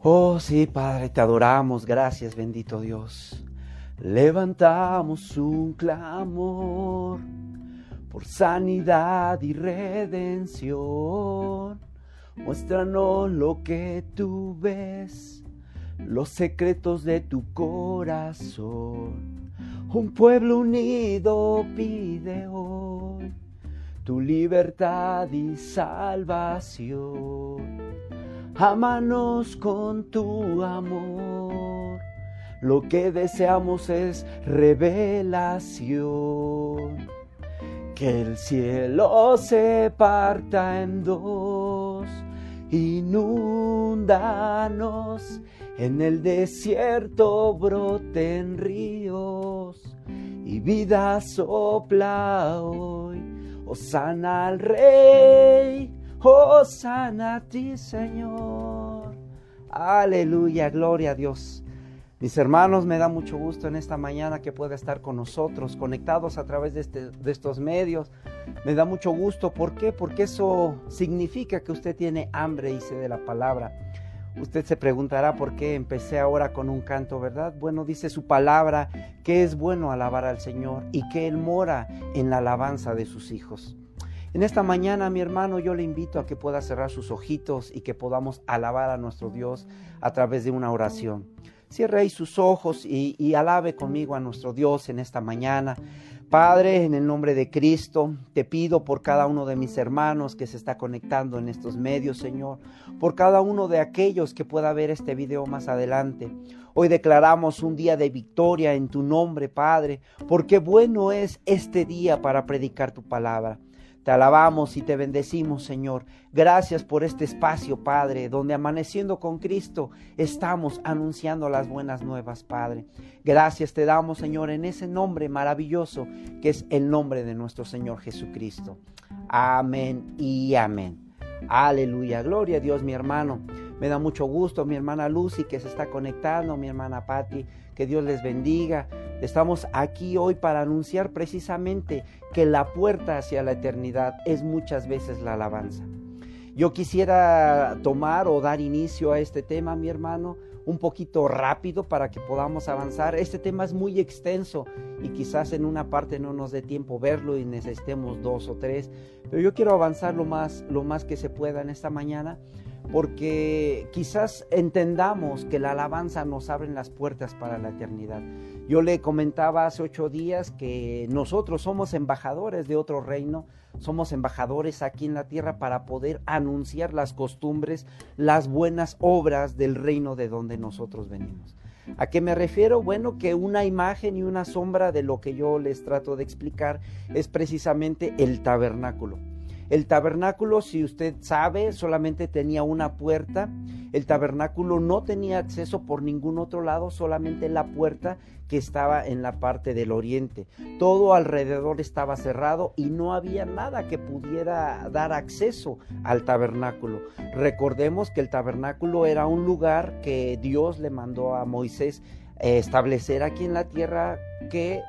Oh sí, Padre, te adoramos, gracias, bendito Dios. Levantamos un clamor por sanidad y redención. Muéstranos lo que tú ves, los secretos de tu corazón. Un pueblo unido pide hoy tu libertad y salvación. Ámanos con tu amor. Lo que deseamos es revelación. Que el cielo se parta en dos. Inúndanos. En el desierto broten ríos. Y vida sopla hoy. Osana al Rey Sana a ti, Señor. Aleluya, gloria a Dios. Mis hermanos, me da mucho gusto en esta mañana que pueda estar con nosotros, conectados a través de, este, de, estos medios. Me da mucho gusto. ¿Por qué? Porque eso significa que usted tiene hambre y sed de la palabra. Usted se preguntará por qué empecé ahora con un canto, ¿verdad? Bueno, dice su palabra que es bueno alabar al Señor y que Él mora en la alabanza de sus hijos. En esta mañana, mi hermano, yo le invito a que pueda cerrar sus ojitos y que podamos alabar a nuestro Dios a través de una oración. Cierre ahí sus ojos y, y, alabe conmigo a nuestro Dios en esta mañana. Padre, en el nombre de Cristo, te pido por cada uno de mis hermanos que se está conectando en estos medios, Señor, por cada uno de aquellos que pueda ver este video más adelante. Hoy declaramos un día de victoria en tu nombre, Padre, porque bueno es este día para predicar tu palabra. Te alabamos y te bendecimos, Señor. Gracias por este espacio, Padre, donde amaneciendo con Cristo estamos anunciando las buenas nuevas, Padre. Gracias te damos, Señor, en ese nombre maravilloso que es el nombre de nuestro Señor Jesucristo. Amén y amén. Aleluya. Gloria a Dios, mi hermano. Me da mucho gusto, mi hermana Lucy que se está conectando, mi hermana Patti, que Dios les bendiga. Estamos aquí hoy para anunciar precisamente que la puerta hacia la eternidad es muchas veces la alabanza. Yo quisiera tomar o dar inicio a este tema, mi hermano, un poquito rápido para que podamos avanzar. Este tema es muy extenso y quizás en una parte no nos dé tiempo verlo y necesitemos dos o tres, pero yo quiero avanzar lo más, lo más que se pueda en esta mañana porque quizás entendamos que la alabanza nos abre las puertas para la eternidad. Yo le comentaba hace ocho días que nosotros somos embajadores de otro reino, somos embajadores aquí en la tierra para poder anunciar las costumbres, las buenas obras del reino de donde nosotros venimos. ¿A qué me refiero? Bueno, que una imagen y una sombra de lo que yo les trato de explicar es precisamente el tabernáculo. El tabernáculo, si usted sabe, solamente tenía una puerta. El tabernáculo no tenía acceso por ningún otro lado, solamente la puerta que estaba en la parte del oriente. Todo alrededor estaba cerrado y no había nada que pudiera dar acceso al tabernáculo. Recordemos que el tabernáculo era un lugar que Dios le mandó a Moisés eh, establecer aquí en la tierra que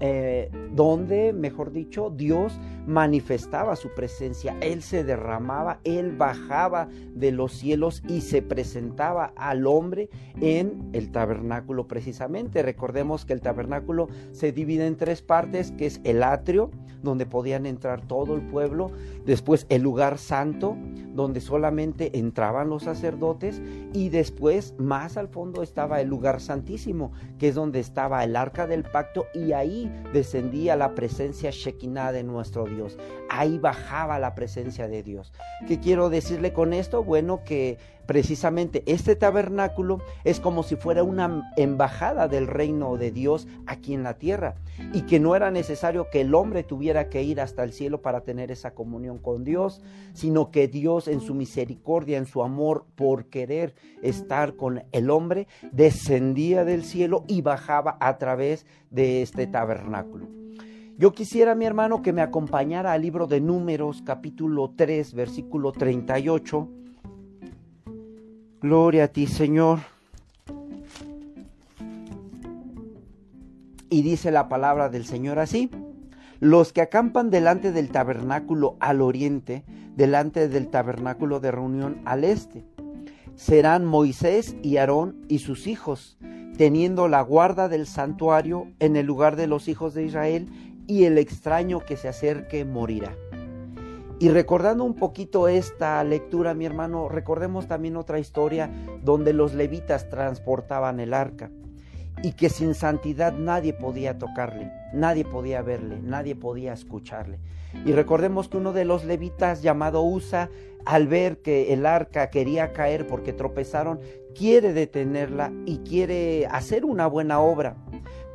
eh, donde, mejor dicho, Dios manifestaba su presencia. Él se derramaba, Él bajaba de los cielos y se presentaba al hombre en el tabernáculo precisamente. Recordemos que el tabernáculo se divide en tres partes, que es el atrio, donde podían entrar todo el pueblo, después el lugar santo, donde solamente entraban los sacerdotes, y después más al fondo estaba el lugar santísimo, que es donde estaba el arca del pacto, y ahí descendía la presencia Shekinah de nuestro Dios. Ahí bajaba la presencia de Dios. ¿Qué quiero decirle con esto? Bueno, que precisamente este tabernáculo es como si fuera una embajada del reino de Dios aquí en la tierra y que no era necesario que el hombre tuviera que ir hasta el cielo para tener esa comunión con Dios, sino que Dios en su misericordia, en su amor por querer estar con el hombre, descendía del cielo y bajaba a través de este tabernáculo. Yo quisiera, mi hermano, que me acompañara al libro de Números, capítulo 3, versículo 38 Gloria a ti, Señor. Y dice la palabra del Señor así. Los que acampan delante del tabernáculo al oriente, delante del tabernáculo de reunión al este. serán Moisés y Aarón y sus hijos, teniendo la guarda del santuario en el lugar de los hijos de Israel, y el extraño que se acerque morirá. Y recordando un poquito esta lectura, mi hermano, recordemos también otra historia donde los levitas transportaban el arca y que sin santidad nadie podía tocarle, nadie podía verle, nadie podía escucharle. Y recordemos que uno de los levitas llamado Usa, al ver que el arca quería caer porque tropezaron, quiere detenerla y quiere hacer una buena obra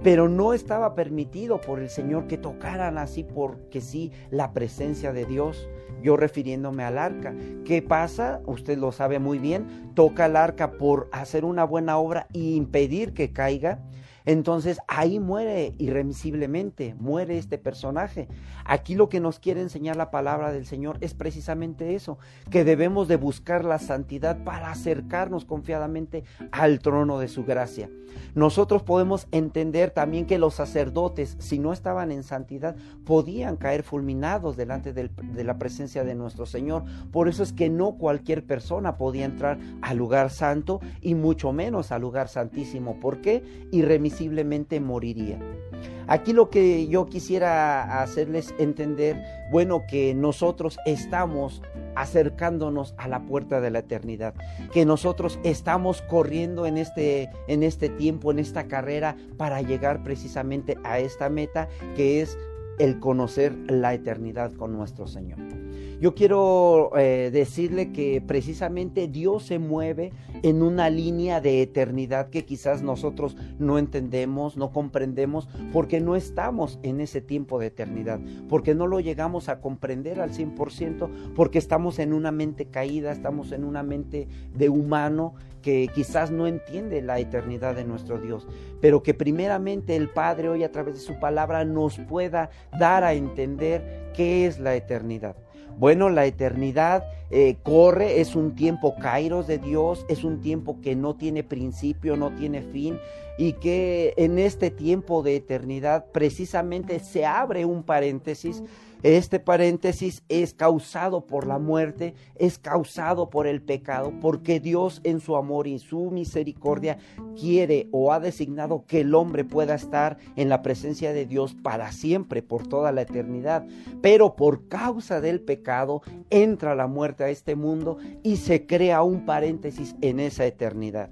pero no estaba permitido por el Señor que tocaran así porque sí la presencia de Dios. Yo refiriéndome al arca. ¿Qué pasa? Usted lo sabe muy bien. Toca el arca por hacer una buena obra e impedir que caiga. Entonces ahí muere irremisiblemente, muere este personaje. Aquí lo que nos quiere enseñar la palabra del Señor es precisamente eso, que debemos de buscar la santidad para acercarnos confiadamente al trono de su gracia. Nosotros podemos entender también que los sacerdotes, si no estaban en santidad, podían caer fulminados delante de la presencia de nuestro Señor. Por eso es que no cualquier persona podía entrar al lugar santo y mucho menos al lugar santísimo. ¿Por qué? Irremisiblemente moriría. Aquí lo que yo quisiera hacerles entender, bueno, que nosotros estamos acercándonos a la puerta de la eternidad, que nosotros estamos corriendo en este en este tiempo, en esta carrera para llegar precisamente a esta meta que es el conocer la eternidad con nuestro Señor. Yo quiero eh, decirle que precisamente Dios se mueve en una línea de eternidad que quizás nosotros no entendemos, no comprendemos, porque no estamos en ese tiempo de eternidad, porque no lo llegamos a comprender al 100%, porque estamos en una mente caída, estamos en una mente de humano que quizás no entiende la eternidad de nuestro Dios, pero que primeramente el Padre hoy a través de su palabra nos pueda dar a entender qué es la eternidad. Bueno, la eternidad eh, corre, es un tiempo kairos de Dios, es un tiempo que no tiene principio, no tiene fin y que en este tiempo de eternidad precisamente se abre un paréntesis este paréntesis es causado por la muerte, es causado por el pecado, porque Dios en su amor y su misericordia quiere o ha designado que el hombre pueda estar en la presencia de Dios para siempre, por toda la eternidad. Pero por causa del pecado entra la muerte a este mundo y se crea un paréntesis en esa eternidad.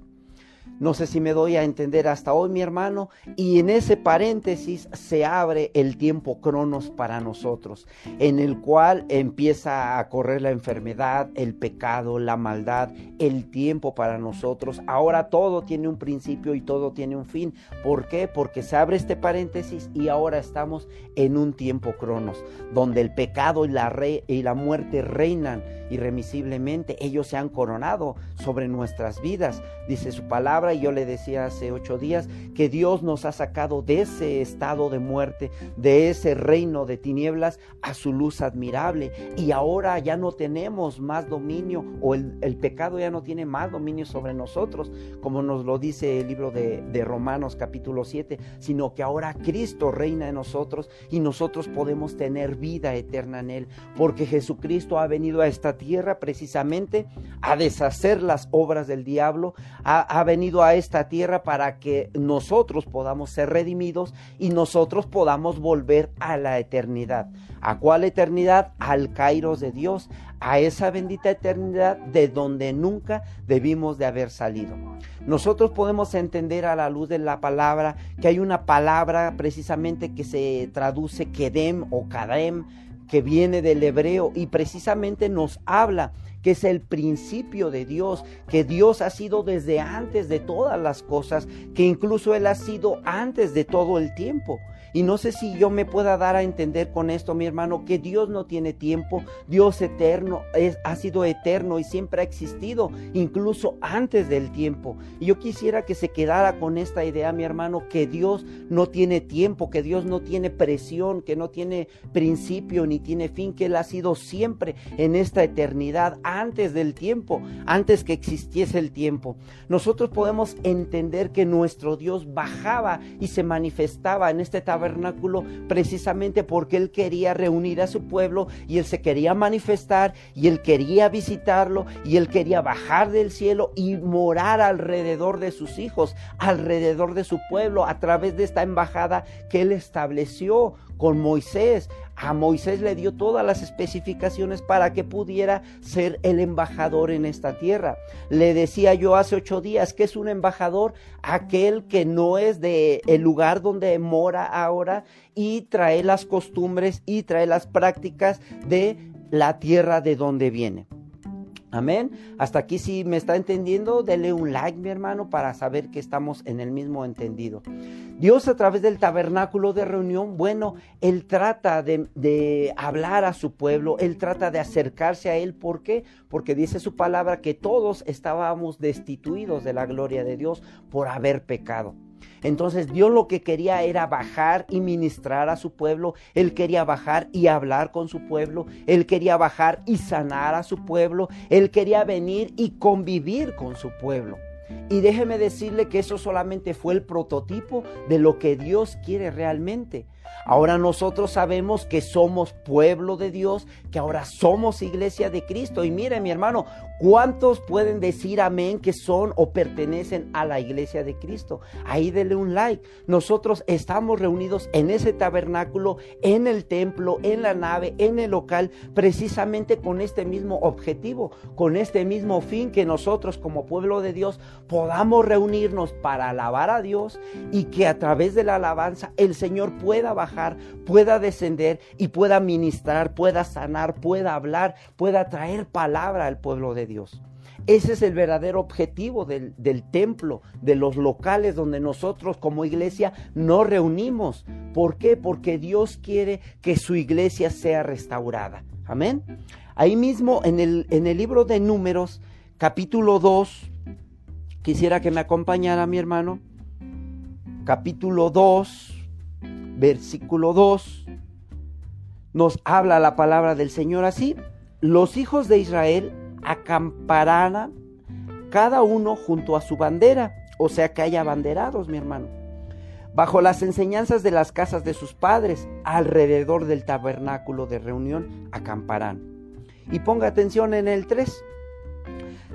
No sé si me doy a entender hasta hoy, mi hermano. Y en ese paréntesis se abre el tiempo cronos para nosotros, en el cual empieza a correr la enfermedad, el pecado, la maldad, el tiempo para nosotros. Ahora todo tiene un principio y todo tiene un fin. ¿Por qué? Porque se abre este paréntesis y ahora estamos en un tiempo cronos, donde el pecado y la, y la muerte reinan irremisiblemente. Ellos se han coronado sobre nuestras vidas, dice su palabra y yo le decía hace ocho días que Dios nos ha sacado de ese estado de muerte, de ese reino de tinieblas a su luz admirable. Y ahora ya no tenemos más dominio o el, pecado ya no tiene más dominio sobre nosotros, como nos lo dice el libro de, de Romanos capítulo 7, sino que ahora Cristo reina en nosotros y nosotros podemos tener vida eterna en Él, porque Jesucristo ha venido a esta tierra precisamente a deshacer las obras del diablo, ha, ha venido a esta tierra para que nosotros podamos ser redimidos y nosotros podamos volver a la eternidad. ¿A cuál eternidad? Al Kairos de Dios, a esa bendita eternidad de donde nunca debimos de haber salido. Nosotros podemos entender a la luz de la palabra que hay una palabra precisamente que se traduce Kedem o Kadem, que viene del hebreo y precisamente nos habla que es el principio de Dios, que Dios ha sido desde antes de todas las cosas, que incluso Él ha sido antes de todo el tiempo. Y no sé si yo me pueda dar a entender con esto, mi hermano, que Dios no tiene tiempo, Dios eterno es, ha sido eterno y siempre ha existido, incluso antes del tiempo. Y yo quisiera que se quedara con esta idea, mi hermano, que Dios no tiene tiempo, que Dios no tiene presión, que no tiene principio ni tiene fin, que Él ha sido siempre en esta eternidad, antes del tiempo, antes que existiese el tiempo. Nosotros podemos entender que nuestro Dios bajaba y se manifestaba en este tabernáculo tabernáculo precisamente porque él quería reunir a su pueblo y él se quería manifestar y él quería visitarlo y él quería bajar del cielo y morar alrededor de sus hijos, alrededor de su pueblo, a través de esta embajada que él estableció con Moisés. A Moisés le dio todas las especificaciones para que pudiera ser el embajador en esta tierra. Le decía yo hace ocho días que es un embajador aquel que no es de el lugar donde mora ahora y trae las costumbres y trae las prácticas de la tierra de donde viene. Amén. Hasta aquí si me está entendiendo, dele un like, mi hermano, para saber que estamos en el mismo entendido. Dios a través del tabernáculo de reunión, bueno, Él trata de, de, hablar a su pueblo, Él trata de acercarse a Él. ¿Por qué? Porque dice su palabra que todos estábamos destituidos de la gloria de Dios por haber pecado. Entonces Dios lo que quería era bajar y ministrar a su pueblo. Él quería bajar y hablar con su pueblo. Él quería bajar y sanar a su pueblo. Él quería venir y convivir con su pueblo. Y déjeme decirle que eso solamente fue el prototipo de lo que Dios quiere realmente. Ahora nosotros sabemos que somos pueblo de Dios, que ahora somos iglesia de Cristo. Y mire mi hermano, ¿cuántos pueden decir amén que son o pertenecen a la iglesia de Cristo? Ahí denle un like. Nosotros estamos reunidos en ese tabernáculo, en el templo, en la nave, en el local, precisamente con este mismo objetivo, con este mismo fin que nosotros como pueblo de Dios podamos reunirnos para alabar a Dios y que a través de la alabanza el Señor pueda pueda descender y pueda ministrar, pueda sanar, pueda hablar, pueda traer palabra al pueblo de Dios. Ese es el verdadero objetivo del, del, templo, de los locales donde nosotros como iglesia nos reunimos. ¿Por qué? Porque Dios quiere que su iglesia sea restaurada. Amén. Ahí mismo en el, en el libro de números, capítulo 2, quisiera que me acompañara mi hermano. Capítulo 2, versículo 2, nos habla la palabra del Señor así. Los hijos de Israel acamparán cada uno junto a su bandera, o sea que haya banderados, mi hermano, bajo las enseñanzas de las casas de sus padres, alrededor del tabernáculo de reunión, acamparán. Y ponga atención en el 3.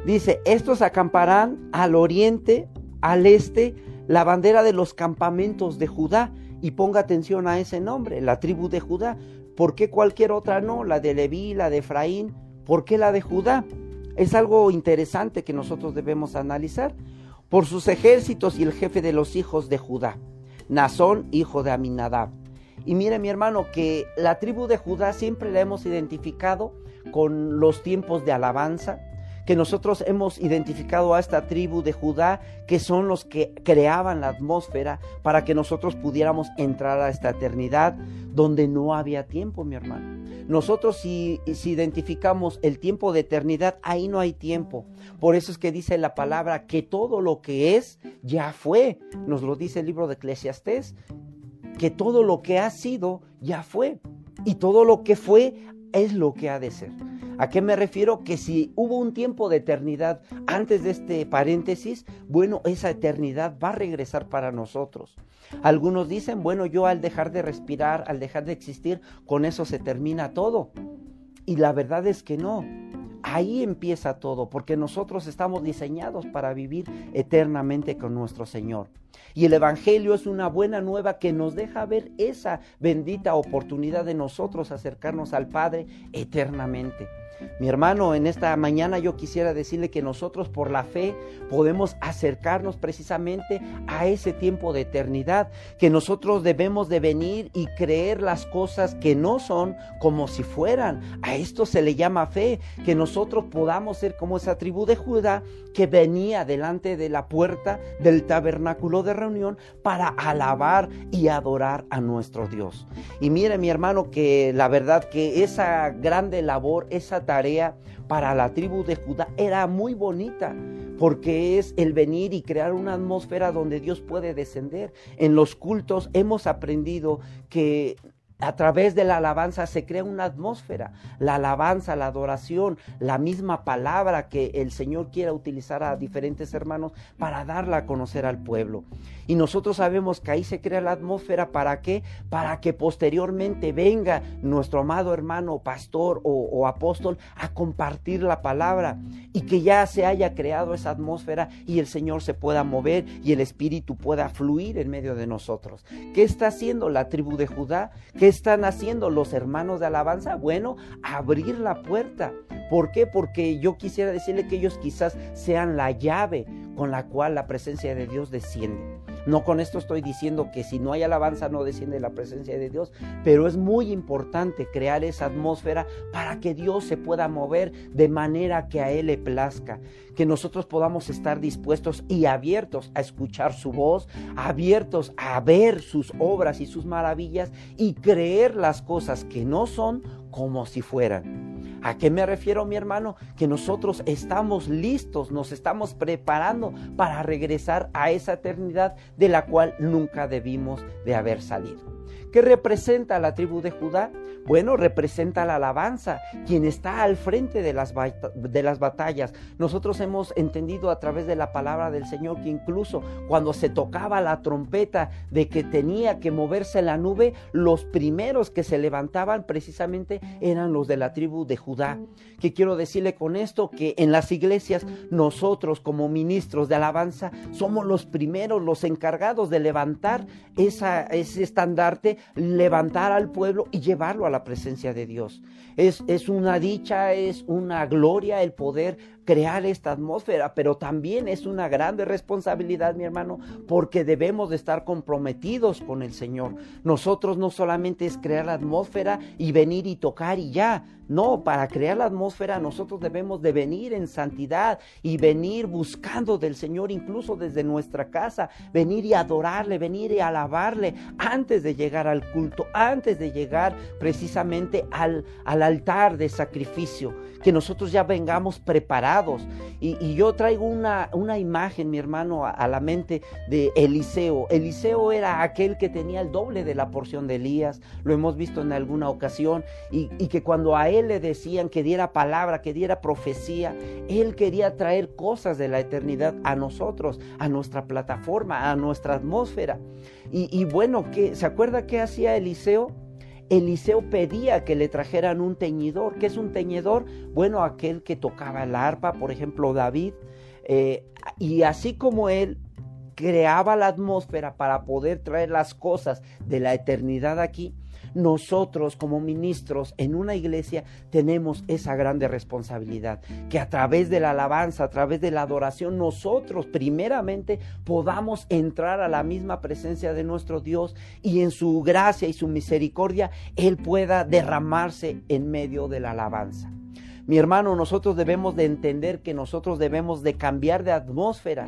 Dice, estos acamparán al oriente, al este, la bandera de los campamentos de Judá y ponga atención a ese nombre, la tribu de Judá. ¿Por qué cualquier otra no? La de Leví, la de Efraín. ¿Por qué la de Judá? Es algo interesante que nosotros debemos analizar. Por sus ejércitos y el jefe de los hijos de Judá, Nazón, hijo de Aminadab. Y mire mi hermano que la tribu de Judá siempre la hemos identificado con los tiempos de alabanza, que nosotros hemos identificado a esta tribu de Judá, que son los que creaban la atmósfera para que nosotros pudiéramos entrar a esta eternidad donde no había tiempo, mi hermano. Nosotros si, si identificamos el tiempo de eternidad, ahí no hay tiempo. Por eso es que dice la palabra que todo lo que es ya fue. Nos lo dice el libro de Eclesiastés, que todo lo que ha sido ya fue. Y todo lo que fue es lo que ha de ser. ¿A qué me refiero? Que si hubo un tiempo de eternidad antes de este paréntesis, bueno, esa eternidad va a regresar para nosotros. Algunos dicen, bueno, yo al dejar de respirar, al dejar de existir, con eso se termina todo. Y la verdad es que no. Ahí empieza todo, porque nosotros estamos diseñados para vivir eternamente con nuestro Señor. Y el Evangelio es una buena nueva que nos deja ver esa bendita oportunidad de nosotros acercarnos al Padre eternamente. Mi hermano, en esta mañana yo quisiera decirle que nosotros por la fe podemos acercarnos precisamente a ese tiempo de eternidad, que nosotros debemos de venir y creer las cosas que no son como si fueran. A esto se le llama fe, que nosotros podamos ser como esa tribu de Judá que venía delante de la puerta del tabernáculo de reunión para alabar y adorar a nuestro Dios. Y mire mi hermano que la verdad que esa grande labor, esa tarea para la tribu de Judá era muy bonita, porque es el venir y crear una atmósfera donde Dios puede descender. En los cultos hemos aprendido que a través de la alabanza se crea una atmósfera. La alabanza, la adoración, la misma palabra que el Señor quiera utilizar a diferentes hermanos para darla a conocer al pueblo. Y nosotros sabemos que ahí se crea la atmósfera para qué? Para que posteriormente venga nuestro amado hermano, pastor o, apóstol a compartir la palabra y que ya se haya creado esa atmósfera y el Señor se pueda mover y el Espíritu pueda fluir en medio de nosotros. ¿Qué está haciendo la tribu de Judá? ¿Qué están haciendo los hermanos de alabanza? Bueno, abrir la puerta. ¿Por qué? Porque yo quisiera decirle que ellos quizás sean la llave con la cual la presencia de Dios desciende. No con esto estoy diciendo que si no hay alabanza no desciende la presencia de Dios, pero es muy importante crear esa atmósfera para que Dios se pueda mover de manera que a Él le plazca, que nosotros podamos estar dispuestos y abiertos a escuchar su voz, abiertos a ver sus obras y sus maravillas y creer las cosas que no son como si fueran. ¿A qué me refiero, mi hermano? Que nosotros estamos listos, nos estamos preparando para regresar a esa eternidad de la cual nunca debimos de haber salido. ¿Qué representa la tribu de Judá? Bueno, representa la alabanza, quien está al frente de las, de las batallas. Nosotros hemos entendido a través de la palabra del Señor que incluso cuando se tocaba la trompeta de que tenía que moverse la nube, los primeros que se levantaban precisamente eran los de la tribu de Judá. ¿Qué quiero decirle con esto? Que en las iglesias nosotros como ministros de alabanza somos los primeros, los encargados de levantar esa, ese estandarte levantar al pueblo y llevarlo a la presencia de Dios. Es, es una dicha, es una gloria el poder crear esta atmósfera, pero también es una grande responsabilidad, mi hermano, porque debemos de estar comprometidos con el Señor. Nosotros no solamente es crear la atmósfera y venir y tocar y ya, no, para crear la atmósfera nosotros debemos de venir en santidad y venir buscando del Señor incluso desde nuestra casa, venir y adorarle, venir y alabarle antes de llegar al culto, antes de llegar precisamente al, al altar de sacrificio, que nosotros ya vengamos preparados. Y, yo traigo una, una, imagen, mi hermano, a, la mente de Eliseo. Eliseo era aquel que tenía el doble de la porción de Elías, lo hemos visto en alguna ocasión, y, que cuando a él le decían que diera palabra, que diera profecía, él quería traer cosas de la eternidad a nosotros, a nuestra plataforma, a nuestra atmósfera. Y, y bueno, ¿se acuerda qué hacía Eliseo? Eliseo pedía que le trajeran un teñidor. ¿Qué es un teñidor? Bueno, aquel que tocaba la arpa, por ejemplo, David. Eh, y así como él creaba la atmósfera para poder traer las cosas de la eternidad aquí, nosotros como ministros en una iglesia tenemos esa grande responsabilidad, que a través de la alabanza, a través de la adoración, nosotros primeramente podamos entrar a la misma presencia de nuestro Dios y en su gracia y su misericordia Él pueda derramarse en medio de la alabanza. Mi hermano, nosotros debemos de entender que nosotros debemos de cambiar de atmósfera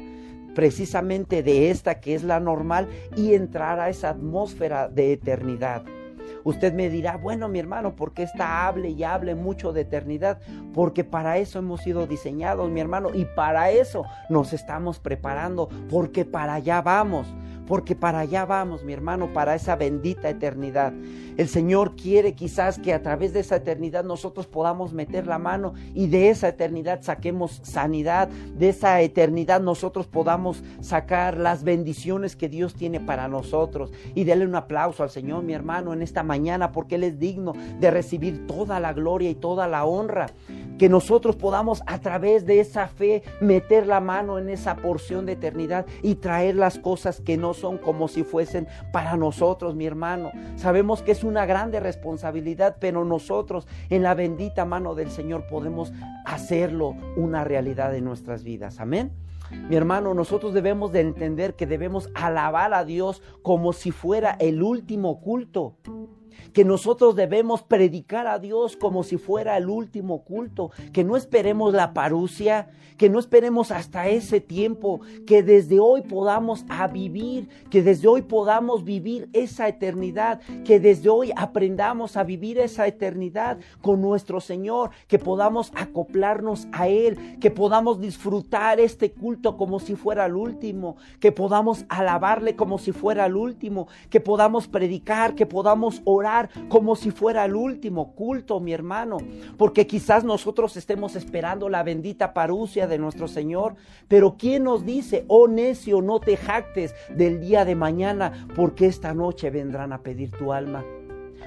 precisamente de esta que es la normal y entrar a esa atmósfera de eternidad. Usted me dirá, bueno, mi hermano, ¿por qué está hable y hable mucho de eternidad? Porque para eso hemos sido diseñados, mi hermano, y para eso nos estamos preparando, porque para allá vamos porque para allá vamos, mi hermano, para esa bendita eternidad. El Señor quiere quizás que a través de esa eternidad nosotros podamos meter la mano y de esa eternidad saquemos sanidad, de esa eternidad nosotros podamos sacar las bendiciones que Dios tiene para nosotros. Y denle un aplauso al Señor, mi hermano, en esta mañana, porque Él es digno de recibir toda la gloria y toda la honra. Que nosotros podamos a través de esa fe meter la mano en esa porción de eternidad y traer las cosas que no son como si fuesen para nosotros, mi hermano. Sabemos que es una grande responsabilidad, pero nosotros en la bendita mano del Señor podemos hacerlo una realidad en nuestras vidas. Amén. Mi hermano, nosotros debemos de entender que debemos alabar a Dios como si fuera el último culto que nosotros debemos predicar a Dios como si fuera el último culto, que no esperemos la parucia, que no esperemos hasta ese tiempo, que desde hoy podamos vivir, que desde hoy podamos vivir esa eternidad, que desde hoy aprendamos a vivir esa eternidad con nuestro Señor, que podamos acoplarnos a Él, que podamos disfrutar este culto como si fuera el último, que podamos alabarle como si fuera el último, que podamos predicar, que podamos orar como si fuera el último culto, mi hermano, porque quizás nosotros estemos esperando la bendita parucia de nuestro Señor, pero ¿quién nos dice, oh necio, no te jactes del día de mañana, porque esta noche vendrán a pedir tu alma?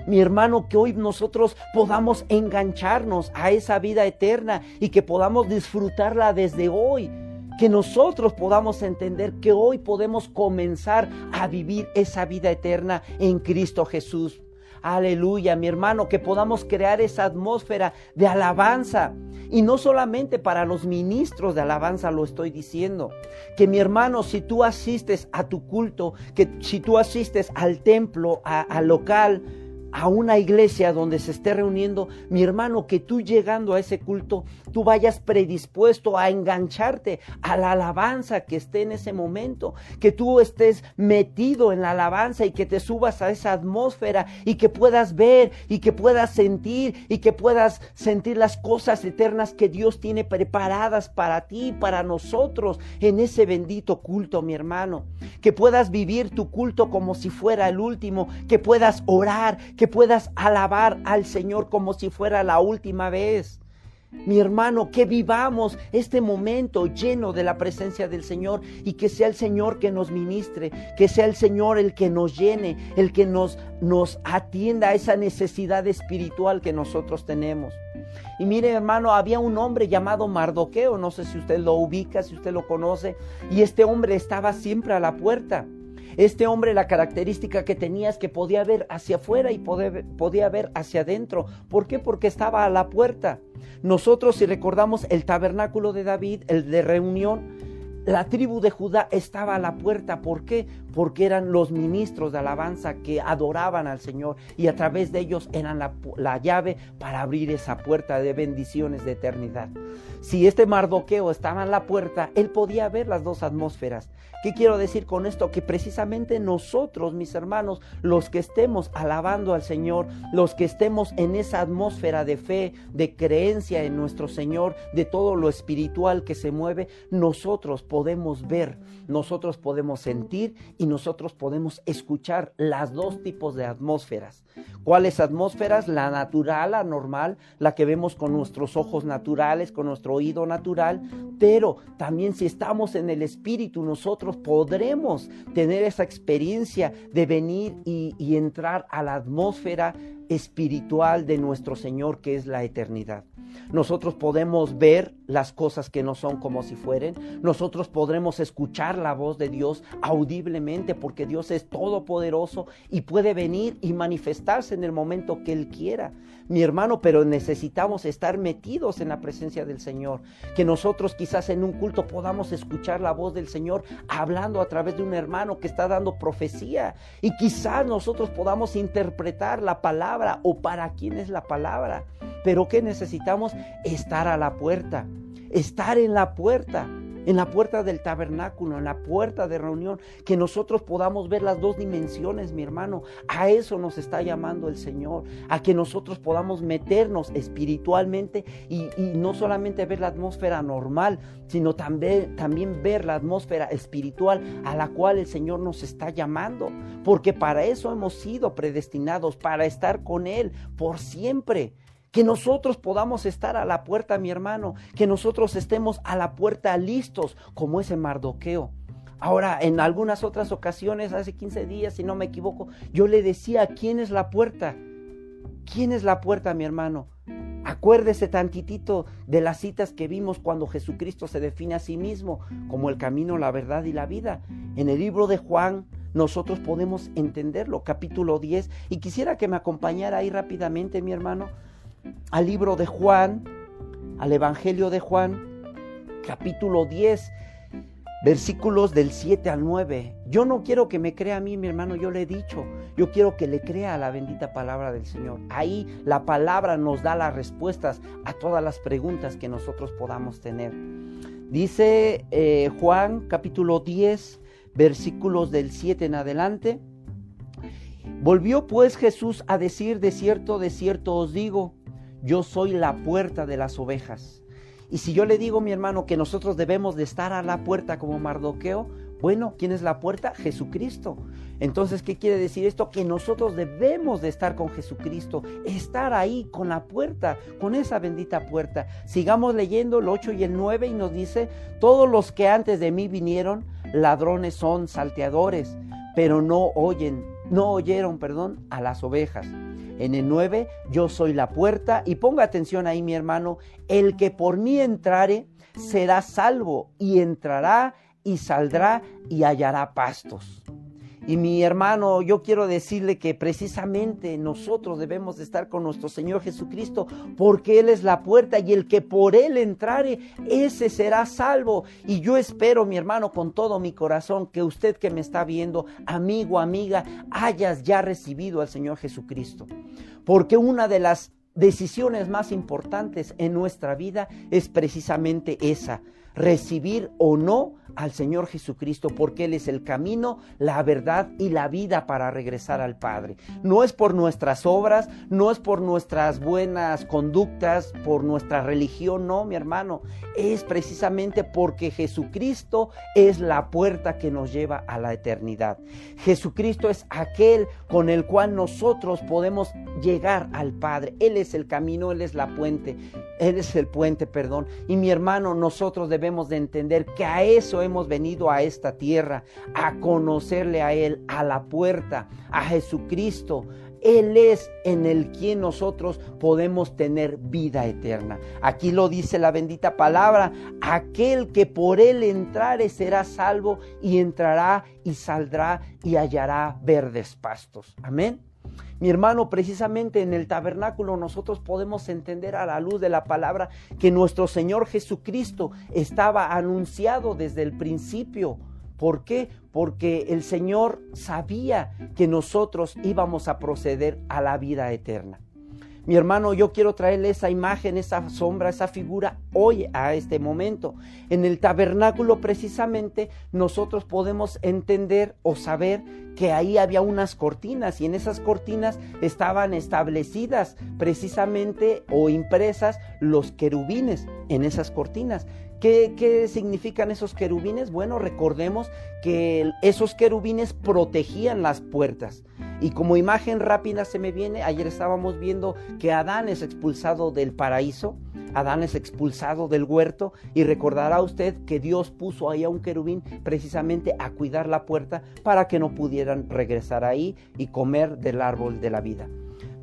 mi hermano, que hoy nosotros podamos engancharnos a esa vida eterna y que podamos disfrutarla desde hoy. Que nosotros podamos entender que hoy podemos comenzar a vivir esa vida eterna en Cristo Jesús. Aleluya, mi hermano, que podamos crear esa atmósfera de alabanza. Y no solamente para los ministros de alabanza lo estoy diciendo. Que mi hermano, si tú asistes a tu culto, que si tú asistes al templo, al local, a una iglesia donde se esté reuniendo, mi hermano, que tú llegando a ese culto, tú vayas predispuesto a engancharte a la alabanza que esté en ese momento, que tú estés metido en la alabanza y que te subas a esa atmósfera y que puedas ver y que puedas sentir y que puedas sentir las cosas eternas que Dios tiene preparadas para ti, para nosotros en ese bendito culto, mi hermano, que puedas vivir tu culto como si fuera el último, que puedas orar, puedas alabar al Señor como si fuera la última vez. Mi hermano, que vivamos este momento lleno de la presencia del Señor y que sea el Señor que nos ministre, que sea el Señor el que nos llene, el que nos, nos atienda a esa necesidad espiritual que nosotros tenemos. Y mire hermano, había un hombre llamado Mardoqueo, no sé si usted lo ubica, si usted lo conoce, y este hombre estaba siempre a la puerta. Este hombre la característica que tenía es que podía ver hacia afuera y podía ver hacia adentro. ¿Por qué? Porque estaba a la puerta. Nosotros si recordamos el tabernáculo de David, el de reunión, la tribu de Judá estaba a la puerta. ¿Por qué? Porque eran los ministros de alabanza que adoraban al Señor y a través de ellos eran la, la, llave para abrir esa puerta de bendiciones de eternidad. Si este Mardoqueo estaba en la puerta, él podía ver las dos atmósferas. ¿Qué quiero decir con esto? Que precisamente nosotros, mis hermanos, los que estemos alabando al Señor, los que estemos en esa atmósfera de fe, de creencia en nuestro Señor, de todo lo espiritual que se mueve, nosotros podemos ver, nosotros podemos sentir y nosotros podemos escuchar las dos tipos de atmósferas. ¿Cuáles atmósferas? La natural, la normal, la que vemos con nuestros ojos naturales, con nuestro oído natural, pero también si estamos en el espíritu, nosotros podremos tener esa experiencia de venir y, entrar a la atmósfera espiritual de nuestro Señor que es la eternidad. Nosotros podemos ver las cosas que no son como si fueren. Nosotros podremos escuchar la voz de Dios audiblemente porque Dios es todopoderoso y puede venir y manifestarse en el momento que Él quiera. Mi hermano, pero necesitamos estar metidos en la presencia del Señor. Que nosotros quizás en un culto podamos escuchar la voz del Señor hablando a través de un hermano que está dando profecía. Y quizás nosotros podamos interpretar la palabra o para quién es la palabra. Pero ¿qué necesitamos? Estar a la puerta, estar en la puerta, en la puerta del tabernáculo, en la puerta de reunión, que nosotros podamos ver las dos dimensiones, mi hermano. A eso nos está llamando el Señor, a que nosotros podamos meternos espiritualmente y, no solamente ver la atmósfera normal, sino también, ver la atmósfera espiritual a la cual el Señor nos está llamando, porque para eso hemos sido predestinados, para estar con Él por siempre. Que nosotros podamos estar a la puerta, mi hermano, que nosotros estemos a la puerta listos, como ese Mardoqueo. Ahora, en algunas otras ocasiones, hace 15 días, si no me equivoco, yo le decía, ¿quién es la puerta? ¿Quién es la puerta, mi hermano? Acuérdese tantitito de las citas que vimos cuando Jesucristo se define a sí mismo como el camino, la verdad y la vida. En el libro de Juan nosotros podemos entenderlo, capítulo 10. Y quisiera que me acompañara ahí rápidamente, mi hermano, al libro de Juan, al Evangelio de Juan, capítulo 10, versículos del 7 al 9. Yo no quiero que me crea a mí, mi hermano, yo le he dicho, yo quiero que le crea a la bendita palabra del Señor. Ahí la palabra nos da las respuestas a todas las preguntas que nosotros podamos tener. Dice eh, Juan capítulo 10, versículos del 7 en adelante. Volvió pues Jesús a decir, de cierto, de cierto os digo, yo soy la puerta de las ovejas. Y si yo le digo, mi hermano, que nosotros debemos de estar a la puerta como Mardoqueo, Bueno, ¿quién es la puerta? Jesucristo. Entonces, ¿qué quiere decir esto? Que nosotros debemos de estar con Jesucristo, estar ahí con la puerta, con esa bendita puerta. Sigamos leyendo el 8 y el 9 y nos dice, todos los que antes de mí vinieron, ladrones son, salteadores, pero no oyen, no oyeron, perdón, a las ovejas. En el 9, yo soy la puerta y ponga atención ahí mi hermano, el que por mí entrare será salvo y entrará y saldrá y hallará pastos. Y mi hermano, yo quiero decirle que precisamente nosotros debemos de estar con nuestro Señor Jesucristo porque Él es la puerta y el que por Él entrare, ese será salvo. Y yo espero, mi hermano, con todo mi corazón, que usted que me está viendo, amigo, amiga, hayas ya recibido al Señor Jesucristo. Porque una de las decisiones más importantes en nuestra vida es precisamente esa, recibir o no al Señor Jesucristo porque Él es el camino, la verdad y la vida para regresar al Padre. No es por nuestras obras, no es por nuestras buenas conductas, por nuestra religión, no, mi hermano. Es precisamente porque Jesucristo es la puerta que nos lleva a la eternidad. Jesucristo es aquel con el cual nosotros podemos llegar al Padre. Él es el camino, Él es la puente, Él es el puente, perdón. Y mi hermano, nosotros debemos de entender que a eso hemos venido a esta tierra, a conocerle a Él, a la puerta, a Jesucristo. Él es en el quien nosotros podemos tener vida eterna. Aquí lo dice la bendita palabra, aquel que por Él entrare será salvo y entrará y saldrá y hallará verdes pastos. Amén. Mi hermano, precisamente en el tabernáculo nosotros podemos entender a la luz de la palabra que nuestro Señor Jesucristo estaba anunciado desde el principio. ¿Por qué? Porque el Señor sabía que nosotros íbamos a proceder a la vida eterna. Mi hermano, yo quiero traerle esa imagen, esa sombra, esa figura hoy a este momento. En el tabernáculo precisamente nosotros podemos entender o saber que ahí había unas cortinas y en esas cortinas estaban establecidas precisamente o impresas los querubines en esas cortinas. ¿Qué, significan esos querubines? Bueno, recordemos que esos querubines protegían las puertas. Y como imagen rápida se me viene, ayer estábamos viendo que Adán es expulsado del paraíso, Adán es expulsado del huerto y recordará usted que Dios puso ahí a un querubín precisamente a cuidar la puerta para que no pudieran regresar ahí y comer del árbol de la vida.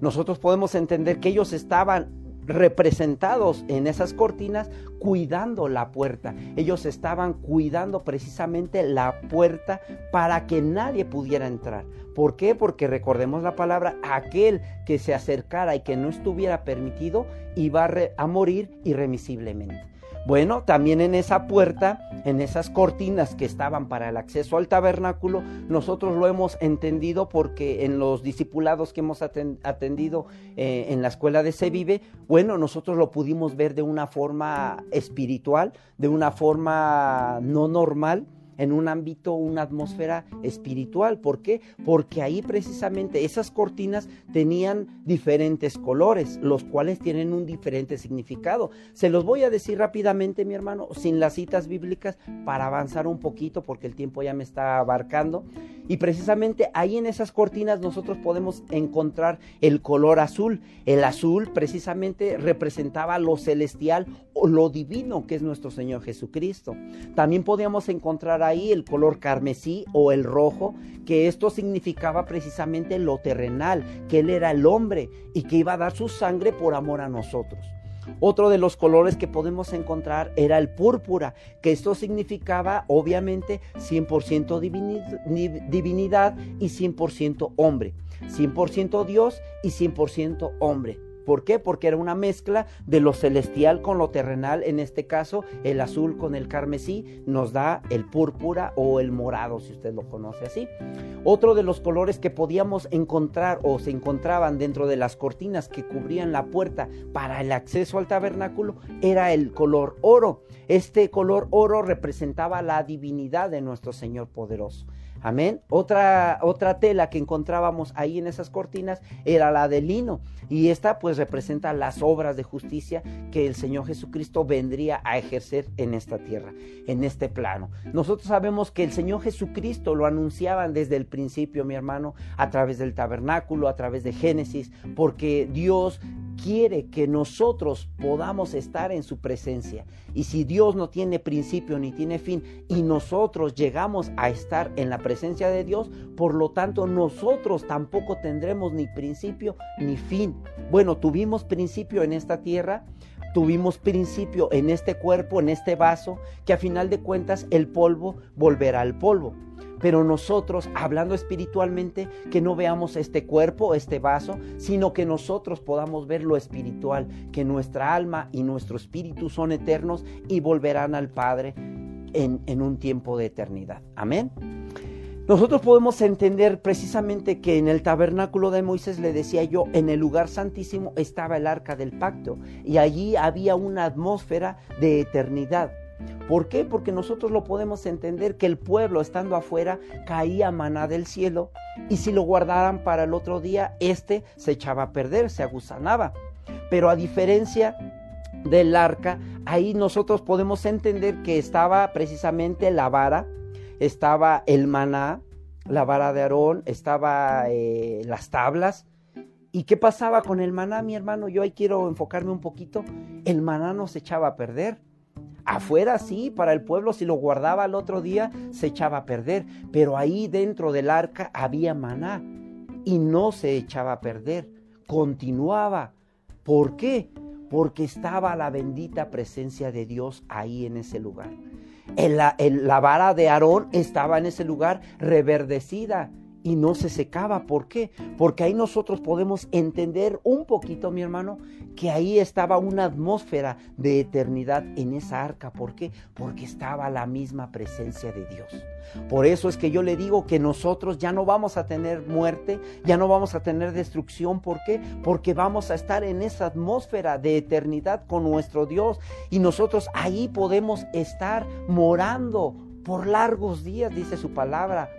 Nosotros podemos entender que ellos estaban representados en esas cortinas cuidando la puerta. Ellos estaban cuidando precisamente la puerta para que nadie pudiera entrar. ¿Por qué? Porque recordemos la palabra, aquel que se acercara y que no estuviera permitido iba a, morir irremisiblemente. Bueno, también en esa puerta, en esas cortinas que estaban para el acceso al tabernáculo, nosotros lo hemos entendido porque en los discipulados que hemos atendido eh, en la escuela de Sevive, bueno, nosotros lo pudimos ver de una forma espiritual, de una forma no normal en un ámbito, una atmósfera espiritual. ¿Por qué? Porque ahí precisamente esas cortinas tenían diferentes colores, los cuales tienen un diferente significado. Se los voy a decir rápidamente, mi hermano, sin las citas bíblicas, para avanzar un poquito, porque el tiempo ya me está abarcando. Y precisamente ahí en esas cortinas nosotros podemos encontrar el color azul. El azul precisamente representaba lo celestial o lo divino que es nuestro Señor Jesucristo. También podíamos encontrar ahí el color carmesí o el rojo, que esto significaba precisamente lo terrenal, que Él era el hombre y que iba a dar su sangre por amor a nosotros. Otro de los colores que podemos encontrar era el púrpura, que esto significaba obviamente 100% divinidad y 100% hombre, 100% Dios y 100% hombre. ¿Por qué? Porque era una mezcla de lo celestial con lo terrenal. En este caso, el azul con el carmesí nos da el púrpura o el morado, si usted lo conoce así. Otro de los colores que podíamos encontrar o se encontraban dentro de las cortinas que cubrían la puerta para el acceso al tabernáculo era el color oro. Este color oro representaba la divinidad de nuestro Señor poderoso. Amén. Otra, otra tela que encontrábamos ahí en esas cortinas era la de lino. Y esta pues representa las obras de justicia que el Señor Jesucristo vendría a ejercer en esta tierra, en este plano. Nosotros sabemos que el Señor Jesucristo lo anunciaban desde el principio, mi hermano, a través del tabernáculo, a través de Génesis, porque Dios quiere que nosotros podamos estar en su presencia. Y si Dios no tiene principio ni tiene fin y nosotros llegamos a estar en la presencia de Dios, por lo tanto nosotros tampoco tendremos ni principio ni fin. Bueno, tuvimos principio en esta tierra, tuvimos principio en este cuerpo, en este vaso, que a final de cuentas el polvo volverá al polvo. Pero nosotros, hablando espiritualmente, que no veamos este cuerpo, este vaso, sino que nosotros podamos ver lo espiritual, que nuestra alma y nuestro espíritu son eternos y volverán al Padre en, en un tiempo de eternidad. Amén. Nosotros podemos entender precisamente que en el tabernáculo de Moisés, le decía yo, en el lugar santísimo estaba el arca del pacto y allí había una atmósfera de eternidad. ¿Por qué? Porque nosotros lo podemos entender que el pueblo estando afuera caía maná del cielo y si lo guardaran para el otro día, este se echaba a perder, se agusanaba. Pero a diferencia del arca, ahí nosotros podemos entender que estaba precisamente la vara, estaba el maná, la vara de Aarón, estaba eh, las tablas. ¿Y qué pasaba con el maná, mi hermano? Yo ahí quiero enfocarme un poquito. El maná no se echaba a perder. Afuera sí, para el pueblo si lo guardaba al otro día se echaba a perder, pero ahí dentro del arca había maná y no se echaba a perder, continuaba. ¿Por qué? Porque estaba la bendita presencia de Dios ahí en ese lugar. La, la vara de Aarón estaba en ese lugar reverdecida y no se secaba. ¿Por qué? Porque ahí nosotros podemos entender un poquito, mi hermano, que ahí estaba una atmósfera de eternidad en esa arca. ¿Por qué? Porque estaba la misma presencia de Dios. Por eso es que yo le digo que nosotros ya no vamos a tener muerte, ya no vamos a tener destrucción. ¿Por qué? Porque vamos a estar en esa atmósfera de eternidad con nuestro Dios y nosotros ahí podemos estar morando por largos días, dice su palabra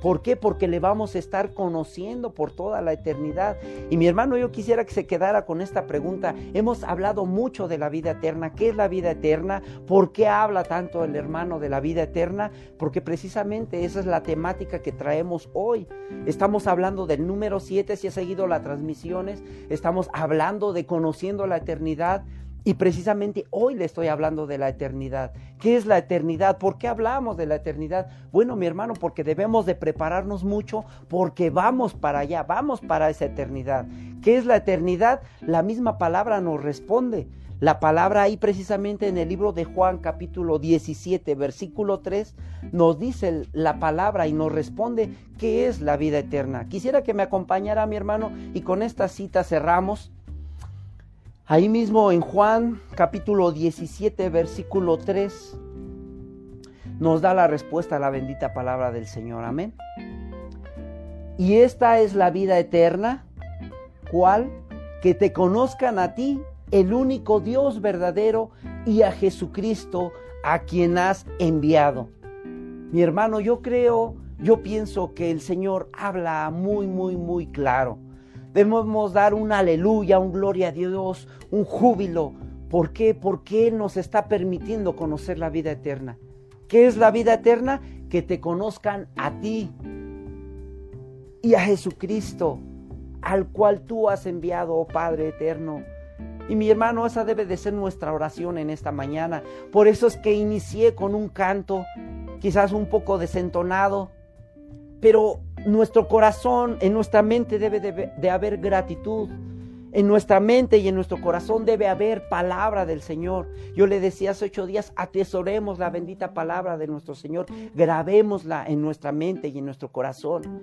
¿Por qué? Porque le vamos a estar conociendo por toda la eternidad. Y mi hermano, yo quisiera que se quedara con esta pregunta. Hemos hablado mucho de la vida eterna. ¿Qué es la vida eterna? ¿Por qué habla tanto el hermano de la vida eterna? Porque precisamente esa es la temática que traemos hoy. Estamos hablando del número 7, si ha seguido las transmisiones. Estamos hablando de conociendo la eternidad. Y precisamente hoy le estoy hablando de la eternidad. ¿Qué es la eternidad? ¿Por qué hablamos de la eternidad? Bueno, mi hermano, porque debemos de prepararnos mucho porque vamos para allá, vamos para esa eternidad. ¿Qué es la eternidad? La misma palabra nos responde. La palabra ahí precisamente en el libro de Juan capítulo 17 versículo 3 nos dice la palabra y nos responde qué es la vida eterna. Quisiera que me acompañara mi hermano y con esta cita cerramos. Ahí mismo en Juan capítulo 17 versículo 3 nos da la respuesta a la bendita palabra del Señor. Amén. Y esta es la vida eterna, ¿cuál? Que te conozcan a ti, el único Dios verdadero, y a Jesucristo, a quien has enviado. Mi hermano, yo creo, yo pienso que el Señor habla muy, muy, muy claro. Debemos dar un aleluya, un gloria a Dios, un júbilo. ¿Por qué? Porque Él nos está permitiendo conocer la vida eterna. ¿Qué es la vida eterna? Que te conozcan a ti y a Jesucristo, al cual tú has enviado, oh Padre eterno. Y mi hermano, esa debe de ser nuestra oración en esta mañana. Por eso es que inicié con un canto, quizás un poco desentonado, pero nuestro corazón, en nuestra mente debe de, haber gratitud. En nuestra mente y en nuestro corazón debe haber palabra del Señor. Yo le decía hace ocho días, atesoremos la bendita palabra de nuestro Señor, grabémosla en nuestra mente y en nuestro corazón.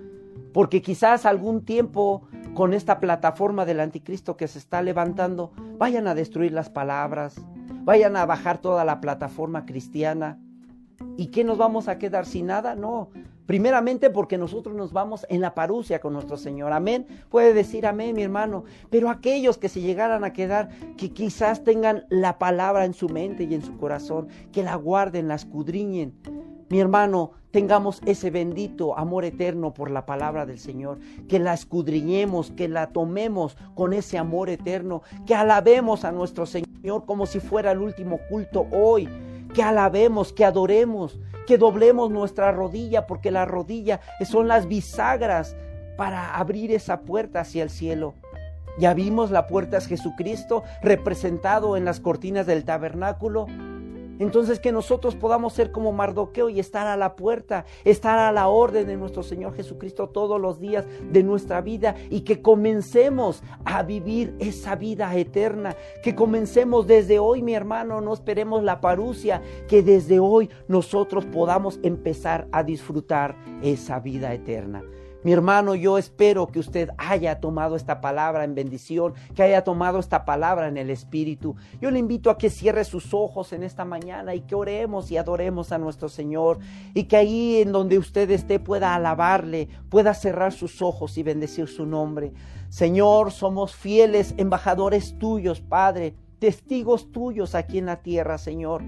Porque quizás algún tiempo con esta plataforma del anticristo que se está levantando, vayan a destruir las palabras, vayan a bajar toda la plataforma cristiana. ¿Y qué nos vamos a quedar sin nada? No, Primeramente porque nosotros nos vamos en la parucia con nuestro Señor. Amén. Puede decir amén, mi hermano. Pero aquellos que se llegaran a quedar, que quizás tengan la palabra en su mente y en su corazón, que la guarden, la escudriñen. mi hermano, tengamos ese bendito amor eterno por la palabra del Señor, que la escudriñemos, que la tomemos con ese amor eterno, que alabemos a nuestro Señor como si fuera el último culto hoy, que alabemos, que adoremos, que doblemos nuestra rodilla, porque la rodilla son las bisagras para abrir esa puerta hacia el cielo. Ya vimos la puerta es Jesucristo representado en las cortinas del tabernáculo. Entonces que nosotros podamos ser como Mardoqueo y estar a la puerta, estar a la orden de nuestro Señor Jesucristo todos los días de nuestra vida y que comencemos a vivir esa vida eterna, que comencemos desde hoy, mi hermano, no esperemos la parucia, que desde hoy nosotros podamos empezar a disfrutar esa vida eterna. Mi hermano, yo espero que usted haya tomado esta palabra en bendición, que haya tomado esta palabra en el Espíritu. Yo le invito a que cierre sus ojos en esta mañana y que oremos y adoremos a nuestro Señor y que ahí en donde usted esté pueda alabarle, pueda cerrar sus ojos y bendecir su nombre. Señor, somos fieles embajadores tuyos, Padre testigos tuyos aquí en la tierra, Señor.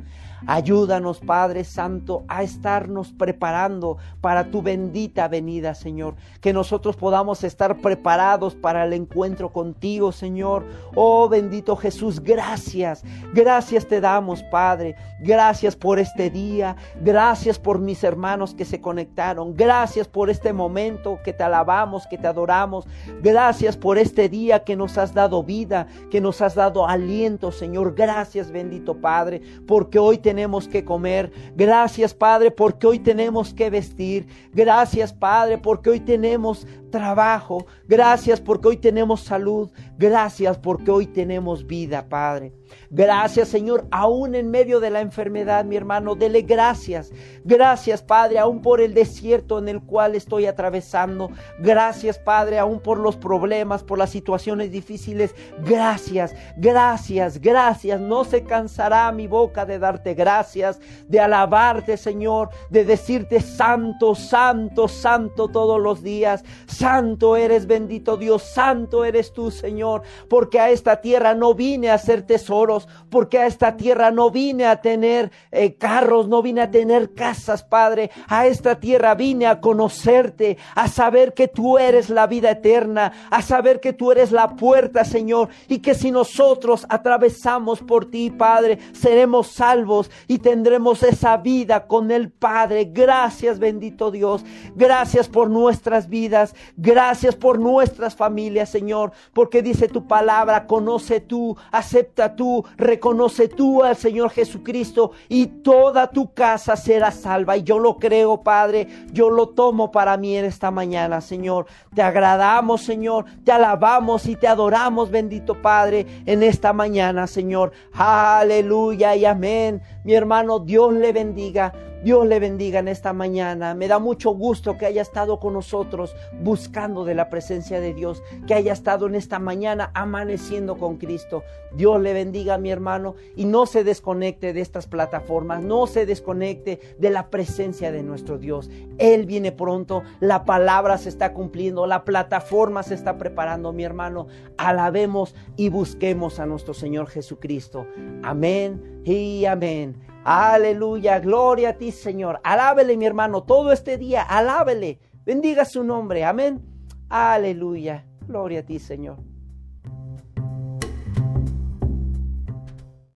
Ayúdanos, Padre Santo, a estarnos preparando para tu bendita venida, Señor. Que nosotros podamos estar preparados para el encuentro contigo, Señor. Oh bendito Jesús, gracias. Gracias te damos, Padre. Gracias por este día. Gracias por mis hermanos que se conectaron. Gracias por este momento que te alabamos, que te adoramos. Gracias por este día que nos has dado vida, que nos has dado aliento, Señor. Gracias, bendito Padre, porque hoy te tenemos que comer. Gracias, Padre, porque hoy tenemos que vestir. Gracias, Padre, porque hoy tenemos trabajo. Gracias porque hoy tenemos salud. Gracias porque hoy tenemos vida, Padre. Gracias, Señor, aún en medio de la enfermedad, mi hermano, dele gracias. Gracias, Padre, aún por el desierto en el cual estoy atravesando. Gracias, Padre, aún por los problemas, por las situaciones difíciles. Gracias, gracias, gracias. No se cansará mi boca de darte gracias, de alabarte, Señor, de decirte santo, santo, santo todos los días. Santo eres, bendito Dios, santo eres tú, Señor, porque a esta tierra no vine a hacer tesoros, porque a esta tierra no vine a tener eh, carros, no vine a tener casas, Padre. A esta tierra vine a conocerte, a saber que tú eres la vida eterna, a saber que tú eres la puerta, Señor, y que si nosotros atravesamos por ti, Padre, seremos salvos y tendremos esa vida con el Padre. Gracias, bendito Dios. Gracias por nuestras vidas. Gracias por nuestras familias, Señor, porque dice tu palabra, conoce tú, acepta tú, reconoce tú al Señor Jesucristo y toda tu casa será salva. Y yo lo creo, Padre, yo lo tomo para mí en esta mañana, Señor. Te agradamos, Señor, te alabamos y te adoramos, bendito Padre, en esta mañana, Señor. Aleluya y amén. Mi hermano, Dios le bendiga. Dios le bendiga en esta mañana. Me da mucho gusto que haya estado con nosotros buscando de la presencia de Dios, que haya estado en esta mañana amaneciendo con Cristo. Dios le bendiga, mi hermano, y no se desconecte de estas plataformas, no se desconecte de la presencia de nuestro Dios. Él viene pronto, la palabra se está cumpliendo, la plataforma se está preparando, mi hermano. Alabemos y busquemos a nuestro Señor Jesucristo. Amén y amén. Aleluya, gloria a ti, Señor. Alábele, mi hermano, todo este día, alábele. Bendiga su nombre, amén. Aleluya, gloria a ti, Señor.